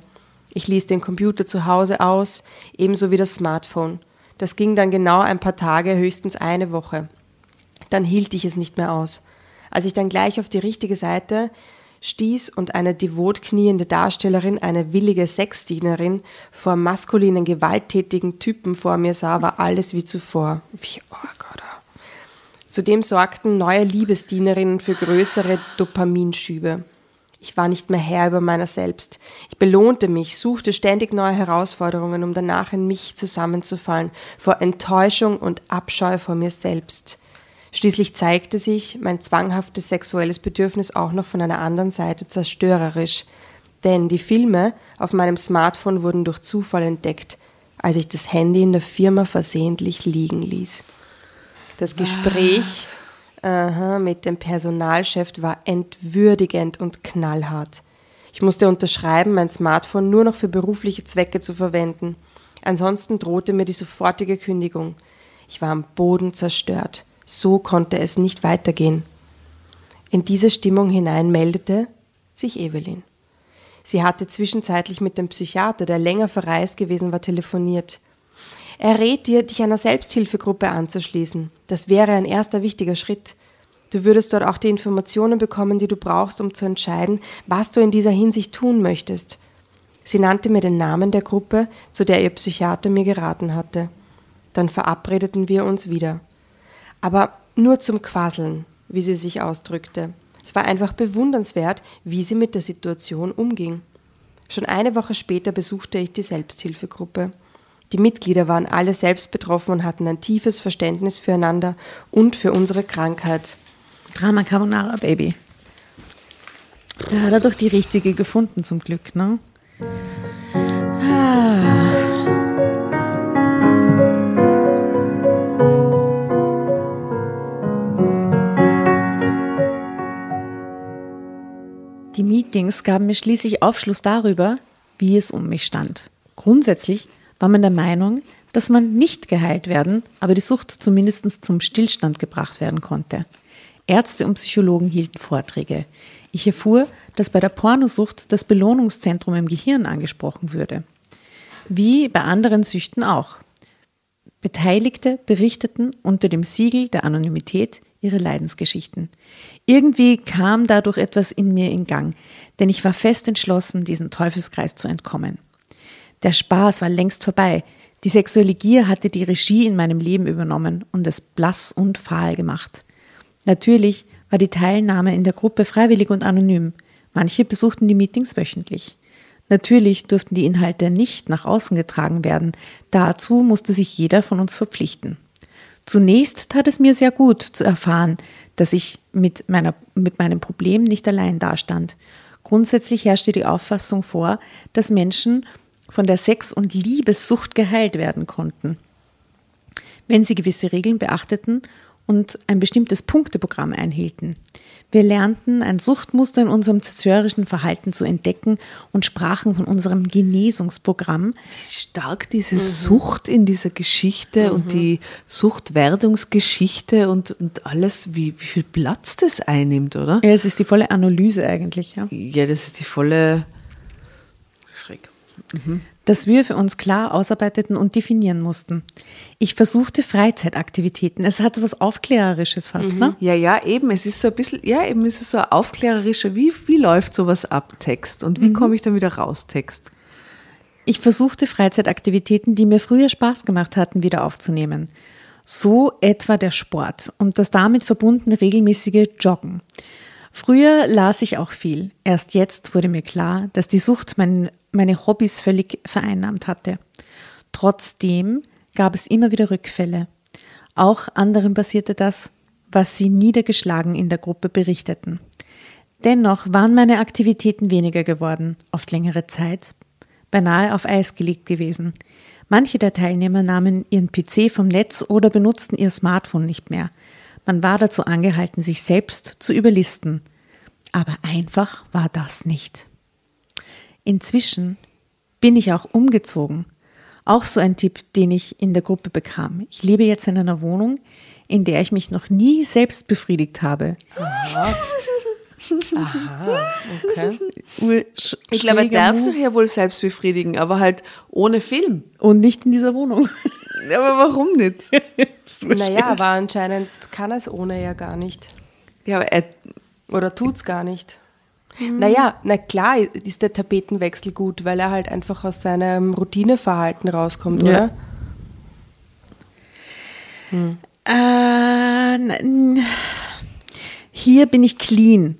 Ich ließ den Computer zu Hause aus, ebenso wie das Smartphone. Das ging dann genau ein paar Tage, höchstens eine Woche. Dann hielt ich es nicht mehr aus. Als ich dann gleich auf die richtige Seite stieß und eine devot kniende Darstellerin, eine willige Sexdienerin, vor maskulinen, gewalttätigen Typen vor mir sah, war alles wie zuvor. Wie, oh Gott. Zudem sorgten neue Liebesdienerinnen für größere Dopaminschübe. Ich war nicht mehr Herr über meiner selbst. Ich belohnte mich, suchte ständig neue Herausforderungen, um danach in mich zusammenzufallen, vor Enttäuschung und Abscheu vor mir selbst. Schließlich zeigte sich mein zwanghaftes sexuelles Bedürfnis auch noch von einer anderen Seite zerstörerisch. Denn die Filme auf meinem Smartphone wurden durch Zufall entdeckt, als ich das Handy in der Firma versehentlich liegen ließ. Das Gespräch aha, mit dem Personalchef war entwürdigend und knallhart. Ich musste unterschreiben, mein Smartphone nur noch für berufliche Zwecke zu verwenden. Ansonsten drohte mir die sofortige Kündigung. Ich war am Boden zerstört. So konnte es nicht weitergehen. In diese Stimmung hinein meldete sich Evelyn. Sie hatte zwischenzeitlich mit dem Psychiater, der länger verreist gewesen war, telefoniert. Er rät dir, dich einer Selbsthilfegruppe anzuschließen. Das wäre ein erster wichtiger Schritt. Du würdest dort auch die Informationen bekommen, die du brauchst, um zu entscheiden, was du in dieser Hinsicht tun möchtest. Sie nannte mir den Namen der Gruppe, zu der ihr Psychiater mir geraten hatte. Dann verabredeten wir uns wieder aber nur zum Quasseln, wie sie sich ausdrückte. Es war einfach bewundernswert, wie sie mit der Situation umging. Schon eine Woche später besuchte ich die Selbsthilfegruppe. Die Mitglieder waren alle selbst betroffen und hatten ein tiefes Verständnis füreinander und für unsere Krankheit. Drama Carbonara, Baby. Da hat er doch die richtige gefunden, zum Glück, ne? Ah. Die Meetings gaben mir schließlich Aufschluss darüber, wie es um mich stand. Grundsätzlich war man der Meinung, dass man nicht geheilt werden, aber die Sucht zumindest zum Stillstand gebracht werden konnte. Ärzte und Psychologen hielten Vorträge. Ich erfuhr, dass bei der Pornosucht das Belohnungszentrum im Gehirn angesprochen würde. Wie bei anderen Süchten auch. Beteiligte berichteten unter dem Siegel der Anonymität ihre Leidensgeschichten. Irgendwie kam dadurch etwas in mir in Gang, denn ich war fest entschlossen, diesen Teufelskreis zu entkommen. Der Spaß war längst vorbei. Die sexuelle Gier hatte die Regie in meinem Leben übernommen und es blass und fahl gemacht. Natürlich war die Teilnahme in der Gruppe freiwillig und anonym. Manche besuchten die Meetings wöchentlich. Natürlich durften die Inhalte nicht nach außen getragen werden. Dazu musste sich jeder von uns verpflichten. Zunächst tat es mir sehr gut zu erfahren, dass ich mit, meiner, mit meinem Problem nicht allein dastand. Grundsätzlich herrschte die Auffassung vor, dass Menschen von der Sex- und Liebessucht geheilt werden konnten, wenn sie gewisse Regeln beachteten und ein bestimmtes Punkteprogramm einhielten. Wir lernten ein Suchtmuster in unserem zerstörerischen Verhalten zu entdecken und sprachen von unserem Genesungsprogramm. Wie stark diese mhm. Sucht in dieser Geschichte mhm. und die Suchtwerdungsgeschichte und, und alles, wie, wie viel Platz das einnimmt, oder? Ja, es ist die volle Analyse eigentlich. Ja, ja das ist die volle Schreck. Mhm. Das wir für uns klar ausarbeiteten und definieren mussten. Ich versuchte Freizeitaktivitäten. Es hat so was Aufklärerisches fast, ne? Ja, ja, eben. Es ist so ein bisschen, ja, eben ist es so aufklärerischer, wie, wie läuft sowas ab, Text? Und wie komme ich dann wieder raus, Text? Ich versuchte Freizeitaktivitäten, die mir früher Spaß gemacht hatten, wieder aufzunehmen. So etwa der Sport und das damit verbundene regelmäßige Joggen. Früher las ich auch viel. Erst jetzt wurde mir klar, dass die Sucht mein, meine Hobbys völlig vereinnahmt hatte. Trotzdem gab es immer wieder Rückfälle. Auch anderen passierte das, was sie niedergeschlagen in der Gruppe berichteten. Dennoch waren meine Aktivitäten weniger geworden, oft längere Zeit, beinahe auf Eis gelegt gewesen. Manche der Teilnehmer nahmen ihren PC vom Netz oder benutzten ihr Smartphone nicht mehr. Man war dazu angehalten, sich selbst zu überlisten. Aber einfach war das nicht. Inzwischen bin ich auch umgezogen. Auch so ein Tipp, den ich in der Gruppe bekam. Ich lebe jetzt in einer Wohnung, in der ich mich noch nie selbst befriedigt habe. Aha. Aha, okay. Ich glaube, er darf sich ja wohl selbst befriedigen, aber halt ohne Film. Und nicht in dieser Wohnung. Aber warum nicht? Naja, aber anscheinend kann er es ohne ja gar nicht. Ja, aber er, Oder tut's gar nicht. Naja, na klar ist der Tapetenwechsel gut, weil er halt einfach aus seinem Routineverhalten rauskommt, Ja. oder? Äh, n- hier bin ich clean.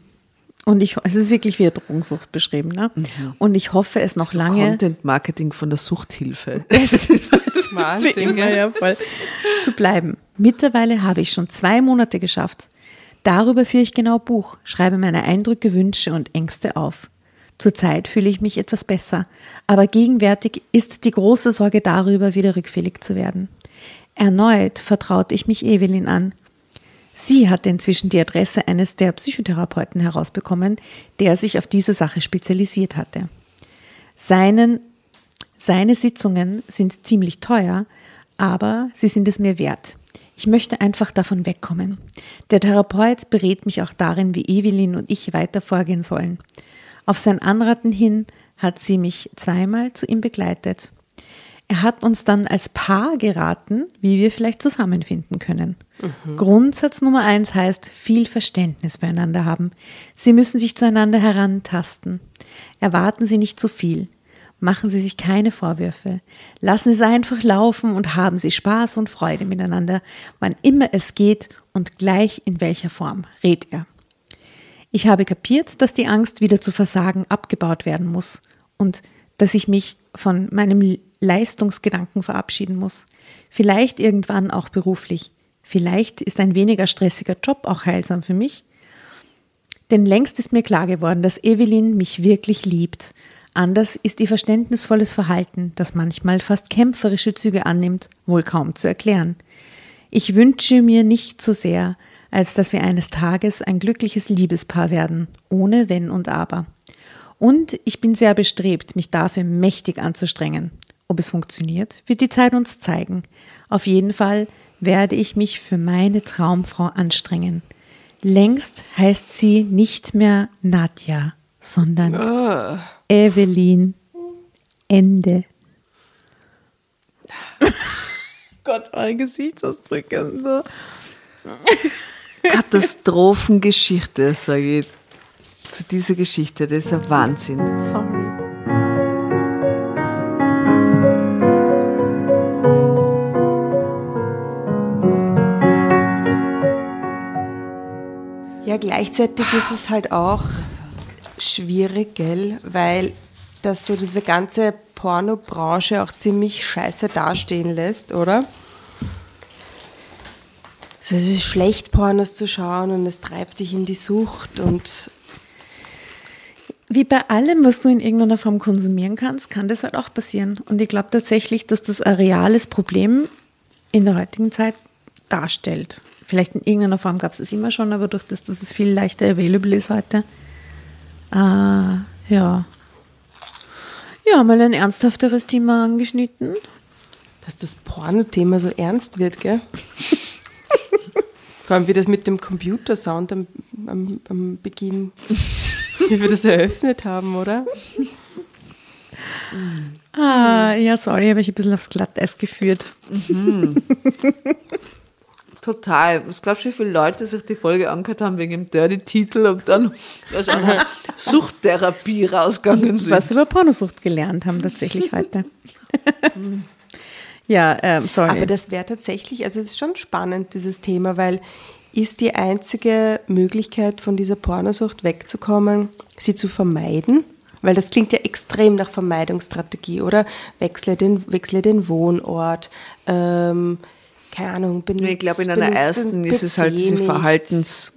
Und ich, es ist wirklich wie eine Drogensucht beschrieben. Ne? Und ich hoffe es noch so lange. Content Marketing von der Suchthilfe. Wahnsinn, ja, ja, voll. zu bleiben. Mittlerweile habe ich schon zwei Monate geschafft. Darüber führe ich genau Buch, schreibe meine Eindrücke, Wünsche und Ängste auf. Zurzeit fühle ich mich etwas besser, aber gegenwärtig ist die große Sorge darüber, wieder rückfällig zu werden. Erneut vertraute ich mich Evelyn an. Sie hatte inzwischen die Adresse eines der Psychotherapeuten herausbekommen, der sich auf diese Sache spezialisiert hatte. Seinen seine Sitzungen sind ziemlich teuer, aber sie sind es mir wert. Ich möchte einfach davon wegkommen. Der Therapeut berät mich auch darin, wie Evelyn und ich weiter vorgehen sollen. Auf sein Anraten hin hat sie mich zweimal zu ihm begleitet. Er hat uns dann als Paar geraten, wie wir vielleicht zusammenfinden können. Grundsatz Nummer eins heißt viel Verständnis füreinander haben. Sie müssen sich zueinander herantasten. Erwarten Sie nicht zu viel. Machen Sie sich keine Vorwürfe. Lassen Sie es einfach laufen und haben Sie Spaß und Freude miteinander, wann immer es geht und gleich in welcher Form, rät er. Ich habe kapiert, dass die Angst, wieder zu versagen, abgebaut werden muss und dass ich mich von meinem Leistungsgedanken verabschieden muss. Vielleicht irgendwann auch beruflich. Vielleicht ist ein weniger stressiger Job auch heilsam für mich. Denn längst ist mir klar geworden, dass Evelyn mich wirklich liebt. Anders ist ihr verständnisvolles Verhalten, das manchmal fast kämpferische Züge annimmt, wohl kaum zu erklären. Ich wünsche mir nicht so sehr, als dass wir eines Tages ein glückliches Liebespaar werden, ohne Wenn und Aber. Und ich bin sehr bestrebt, mich dafür mächtig anzustrengen. Ob es funktioniert, wird die Zeit uns zeigen. Auf jeden Fall werde ich mich für meine Traumfrau anstrengen. Längst heißt sie nicht mehr Nadja, sondern Evelyn. Ende. Gott, eure Gesichtsausdrücke sind so. Katastrophengeschichte, sage ich zu dieser Geschichte. Das ist ein Wahnsinn. Sorry. Ja, gleichzeitig ist es halt auch schwierig, gell? Weil das so diese ganze Pornobranche auch ziemlich scheiße dastehen lässt, oder? Also es ist schlecht, Pornos zu schauen und es treibt dich in die Sucht und Wie bei allem, was du in irgendeiner Form konsumieren kannst, kann das halt auch passieren. Und ich glaube tatsächlich, dass das ein reales Problem in der heutigen Zeit darstellt. Vielleicht in irgendeiner Form gab es es immer schon, aber durch das, dass es viel leichter available ist heute. Äh, ja. Ja, mal ein ernsthafteres Thema angeschnitten. dass das Porno-Thema so ernst wird, gell? Vor allem wie das mit dem Computersound am, am, am Beginn, wie wir das eröffnet haben, oder? Ah, ja, sorry, habe ich ein bisschen aufs Glatteis geführt. Total. Was glaubst du, wie viele Leute sich die Folge angehört haben wegen dem Dirty-Titel und dann aus einer Suchttherapie rausgegangen sind? Was über Pornosucht gelernt haben tatsächlich heute. ja, ähm, sorry. Aber das wäre tatsächlich, also es ist schon spannend, dieses Thema, weil ist die einzige Möglichkeit, von dieser Pornosucht wegzukommen, sie zu vermeiden? Weil das klingt ja extrem nach Vermeidungsstrategie, oder? Wechsle den, wechsle den Wohnort, ähm, keine Ahnung, benutze ich glaube, in einer ersten ist es halt diese. Verhaltens,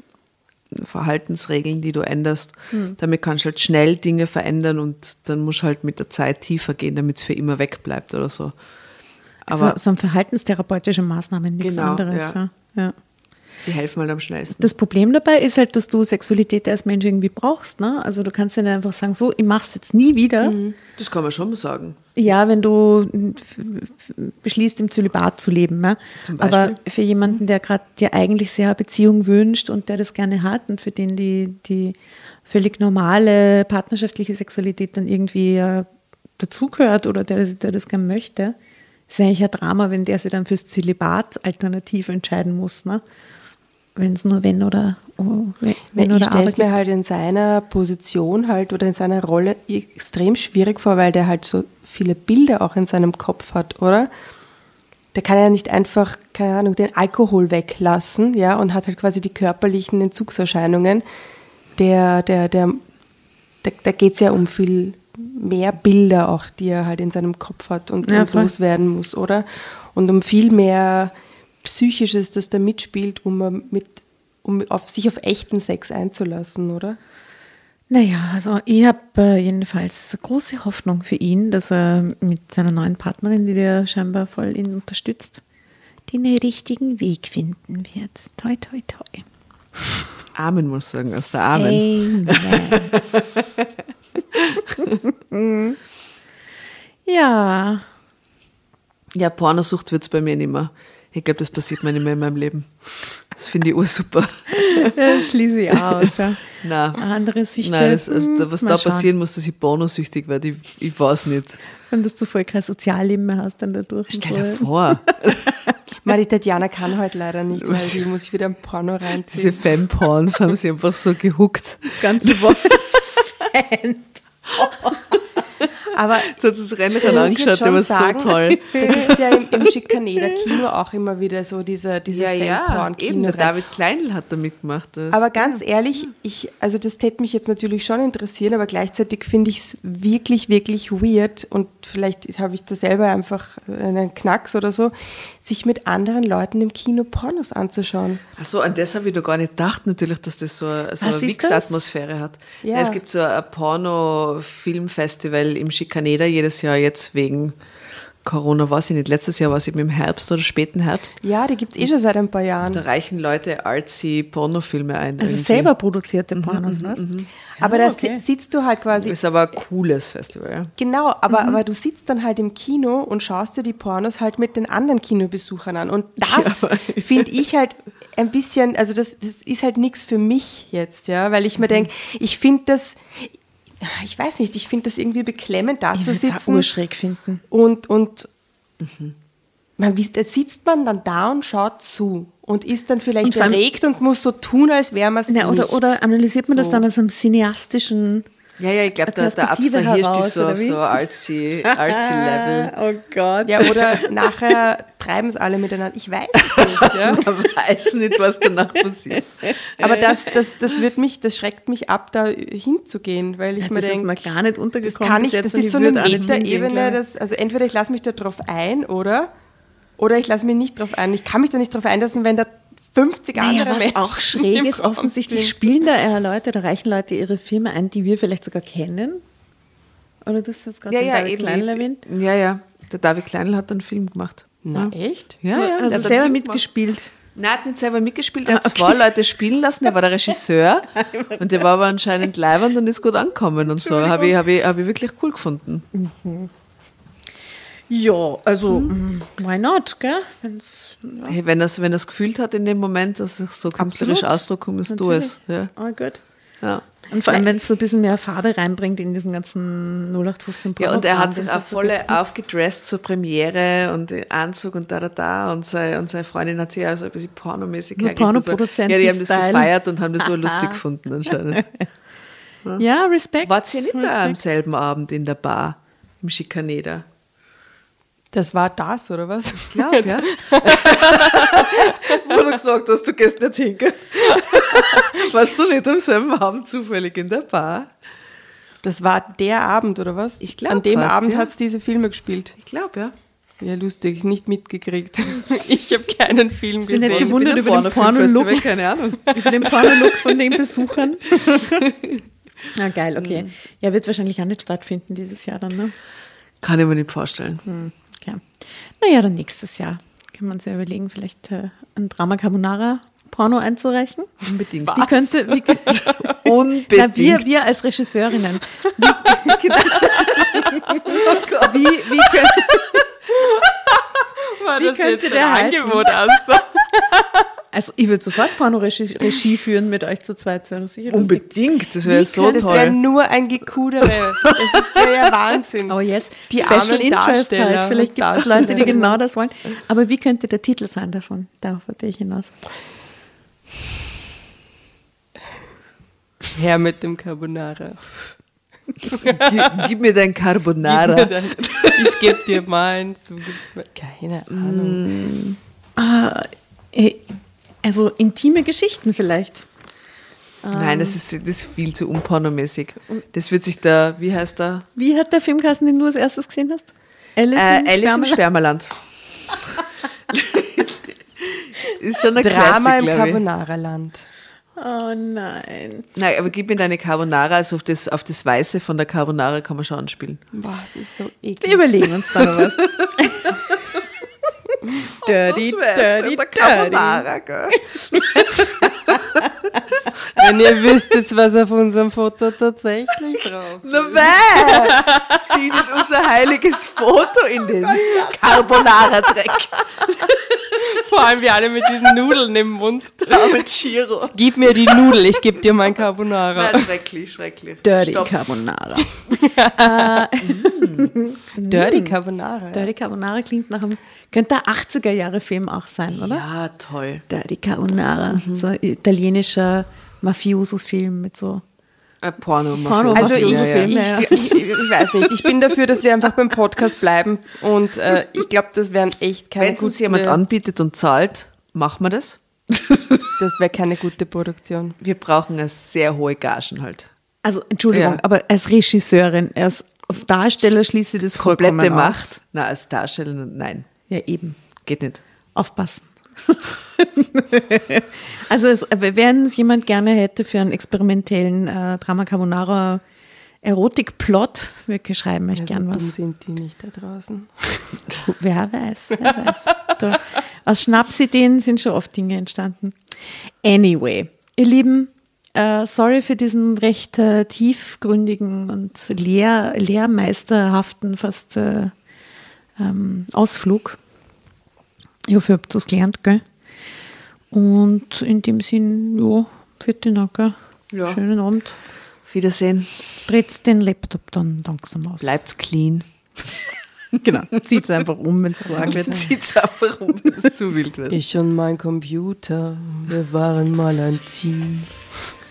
Verhaltensregeln, die du änderst. Damit kannst du halt schnell Dinge verändern und dann musst du halt mit der Zeit tiefer gehen, damit es für immer wegbleibt oder so. Aber so, so ein verhaltenstherapeutische Maßnahmen, nichts Genau, anderes. ja. Ja. Ja. Die helfen halt am schnellsten. Das Problem dabei ist halt, dass du Sexualität als Mensch irgendwie brauchst. Ne? Also du kannst ja nicht einfach sagen, so, ich mach's jetzt nie wieder. Das kann man schon mal sagen. Ja, wenn du beschließt, im Zölibat zu leben. Ne? Zum Beispiel. Aber für jemanden, der gerade dir eigentlich sehr eine Beziehung wünscht und der das gerne hat und für den die, die völlig normale partnerschaftliche Sexualität dann irgendwie äh, dazugehört oder der, das- der das gerne möchte, ist eigentlich ein Drama, wenn der sich dann fürs Zölibat alternativ entscheiden muss. Ne? Wenn es nur wenn oder, oh, wenn, wenn ich stelle es mir halt in seiner Position halt oder in seiner Rolle extrem schwierig vor, weil der halt so viele Bilder auch in seinem Kopf hat, oder? Der kann ja nicht einfach, keine Ahnung, den Alkohol weglassen, ja, und hat halt quasi die körperlichen Entzugserscheinungen. Der, der, der, da, da geht es ja um viel mehr Bilder auch, die er halt in seinem Kopf hat und, Ja, und loswerden muss, oder? Und um viel mehr Psychisches, das da mitspielt, um, er mit, um auf, sich auf echten Sex einzulassen, oder? Naja, also ich habe äh, jedenfalls große Hoffnung für ihn, dass er mit seiner neuen Partnerin, die der scheinbar voll ihn unterstützt, den richtigen Weg finden wird. Toi, toi, toi. Amen muss ich sagen, aus der Amen. Amen. ja, Ja, Pornosucht wird es bei mir nicht mehr. Ich glaube, das passiert mir nicht mehr in meinem Leben. Das finde ich ursuper. ja, schließe ich aus. Ja. Nein. Andere Süchte. Nein, das, also, was mal da schauen. passieren muss, dass ich pornosüchtig werde, ich, ich weiß nicht. Wenn du voll kein Sozialleben mehr hast, dann dadurch. und Stell dir vor, Mal die Tatjana kann heute leider nicht, weil sie muss ich wieder ein Porno reinziehen. diese Fanporns haben sie einfach so gehuckt. Das ganze Wort. Aber Das hat das Rennen das muss ich angeschaut, der war sagen, so toll. da gibt es ja im, im Schikaneder Kino auch immer wieder so diese, diese Ja, ja, eben, der David Kleinl hat da mitgemacht. Das. Aber ganz ehrlich, ich, also das täte mich jetzt natürlich schon interessieren, aber gleichzeitig finde ich es wirklich, wirklich weird und vielleicht habe ich da selber einfach einen Knacks oder so, sich mit anderen Leuten im Kino Pornos anzuschauen. Achso, an das habe ich noch gar nicht gedacht, natürlich, dass das so, eine- so Was eine? Wix-Atmosphäre hat. Ja. Ja. es gibt so ein Porno-Filmfestival im Schikaneder jedes Jahr jetzt wegen Corona, weiß ich nicht. Letztes Jahr war es eben im Herbst oder späten Herbst. Ja, die gibt es eh schon seit ein paar Jahren. Da reichen Leute artsy Pornofilme ein. Also irgendwie. selber produzierte Pornos, was? Aber Ah, da okay. si- sitzt du halt quasi Ist aber ein cooles Festival. Ja. Genau, aber, aber du sitzt dann halt im Kino und schaust dir die Pornos halt mit den anderen Kinobesuchern an. Und das finde ich halt ein bisschen, also das, das ist halt nichts für mich jetzt, ja, weil ich mir denke, ich finde das, ich weiß nicht, ich finde das irgendwie beklemmend da Ich zu würde es auch sitzen urschräg finden. und, und man, wie- da sitzt man dann da und schaut zu und ist dann vielleicht Und vor allem- erregt und muss so tun, als wäre man es Na, oder, nicht. oder analysiert man das So. dann aus einem cineastischen Ja, ja, ich glaube, da, da Perspektive abstrahierst du heraus, so so artsy, artsy Level. Oh Gott. Ja, oder nachher treiben es alle miteinander. Ich weiß es nicht, ja. Man weiß nicht, was danach passiert. Aber das, das, das wird mich, das schreckt mich ab, da hinzugehen, weil ich Ja, mir das ist mir denke, gar nicht das untergekommen. kann bis ich, das ist ich so eine Metaebene, ich. dass, also entweder ich lasse mich da drauf ein, oder, oder ich lasse mich nicht drauf ein. Ich kann mich da nicht drauf einlassen, wenn da 50 Naja, andere was Menschen auch schräg ist, offensichtlich spielen da eher Leute, da reichen Leute ihre Filme ein, die wir vielleicht sogar kennen. Oder du hast jetzt gerade Ja, den ja, David eben. Klein erwähnt. Ja, ja. Der David Kleinl hat einen Film gemacht. Na, echt? Ja, ja. der also hat einen selber Film gemacht. mitgespielt. Nein, er hat nicht selber mitgespielt, er hat zwei Leute spielen lassen, er war der Regisseur und der war aber anscheinend leibend und ist gut angekommen und so. Habe ich, hab ich, hab ich wirklich cool gefunden. Ja, also mm, why not, gell? Wenn's, ja. Hey, wenn er es wenn er's gefühlt hat in dem Moment, dass ich so künstlerisch Absolut. ausdrücken muss, du es. Ja. Oh gut. Ja. Und vor allem, wenn es so ein bisschen mehr Farbe reinbringt in diesen ganzen 0815 Ja, und er hat sich auch voll aufgedresst zur Premiere und den Anzug und da, da, da. Und seine, und seine Freundin hat sich auch so ein bisschen pornomäßig hergegeben. So. Ja, die haben das Pornoproduzenten-Style. gefeiert und haben das so lustig gefunden anscheinend. Ja, Respekt. Wart ihr nicht da am Respekt. selben Abend in der Bar im Schikaneder? Das war das, oder was? Ich glaube, ja. Wo du gesagt hast, du gehst nicht hinken. Warst du nicht am selben Abend zufällig in der Bar? Das war der Abend, oder was? Ich glaub An dem fast, Abend ja. hat es diese Filme gespielt. Ich glaube, ja. Ja, lustig, nicht mitgekriegt. ich habe keinen Film Sind nicht gesehen. gewundert Ich bin über den Porno-Look. keine Ahnung. Über den Porno-Look von den Besuchern. Na geil, okay. Ja, wird wahrscheinlich auch nicht stattfinden dieses Jahr dann, ne? Kann ich mir nicht vorstellen. Okay. Naja, dann nächstes Jahr. Kann man sich ja überlegen, vielleicht äh, ein Drama Carbonara Porno einzureichen. Unbedingt. Wie könnte, wie, Unbedingt. na, wir, wir als Regisseurinnen. Wie, wie, wie, können, War Wie das könnte jetzt ein der heißen? Angebot aus? also ich würde sofort Porno-Regie Regie führen mit euch zu zweit. Das wäre doch sicher lustig. Unbedingt, das wäre so könnte- Das wäre toll. nur ein Gekudere. Das ist ja, Wahnsinn. Oh yes, Die Special Interest halt. Vielleicht gibt es Leute, die genau das wollen. Aber wie könnte der Titel sein davon? Darauf wollte ich hinaus. Her mit dem Carbonara. Gib, mir dein Carbonara. Gib dein- Ich gebe dir meins. Keine Ahnung. Äh, Also intime Geschichten vielleicht. Nein, das ist, das ist viel zu unpornomäßig. Das wird sich da, wie heißt der? Wie hat der Filmkasten, den du als erstes gesehen hast? Alice, Äh, im Alice im Spermaland? Spermaland. ist schon ein Drama Classic, im. Carbonara-Land. Oh nein. Nein, aber gib mir deine Carbonara, also auf das, auf das Weiße von der Carbonara kann man schon anspielen. Boah, es ist so Wir eklig. überlegen uns da noch was. dirty, dirty, dirty. gell? Wenn ihr wüsstet, was auf unserem Foto tatsächlich drauf ist. Na weh! Zieh nicht unser heiliges Foto in den Carbonara-Dreck. Vor allem wir alle mit diesen Nudeln im Mund. Arme Chiro. Gib mir die Nudel, ich gebe dir mein Carbonara. Nein, schrecklich, schrecklich. Dirty Stopp. Carbonara. Dirty Carbonara. Dirty Carbonara klingt nach einem, könnte ein 80er-Jahre-Film auch sein, oder? Ja, toll. Dirty Carbonara. So ein italienischer Mafioso-Film mit so. Ein Porno. Porno- Also ich, Ja, ja. ich, ich, ich, ich weiß nicht, ich bin dafür, dass wir einfach beim Podcast bleiben und äh, ich glaube, das wären echt keine Wenn es uns jemand anbietet und zahlt, machen wir das. das wäre keine gute Produktion. Wir brauchen eine sehr hohe Gagen halt. Also, Entschuldigung, Ja. aber als Regisseurin, als Darsteller schließe ich das vollkommen Komplette aus. Macht. Na, als Darsteller, nein, Ja, eben. geht nicht. Aufpassen. also, es, wenn es jemand gerne hätte für einen experimentellen äh, Drama Carbonara Erotik-Plot, wir schreiben euch Ja, so gern dumm was. sind die nicht da draußen. Wer weiß, wer weiß. Da, aus Schnapsideen sind schon oft Dinge entstanden. Anyway, ihr Lieben, äh, sorry für diesen recht äh, tiefgründigen und lehr, lehrmeisterhaften fast äh, ähm, Ausflug. Ich hoffe, ihr habt was gelernt, gell? Und in dem Sinn, ja, vierte Dank, gell? Ja. Schönen Abend. Auf Wiedersehen. Dreht den Laptop dann langsam aus. Bleibt's clean. Genau, zieht es einfach um, wenn es so arg wird. Zieht's einfach um, wenn es zu wild wird. Ich und mein Computer, wir waren mal ein Team.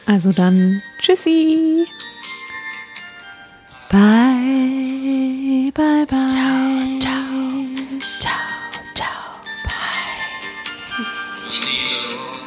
Also dann, tschüssi. Bye, bye, bye. Ciao, ciao. Ciao, You.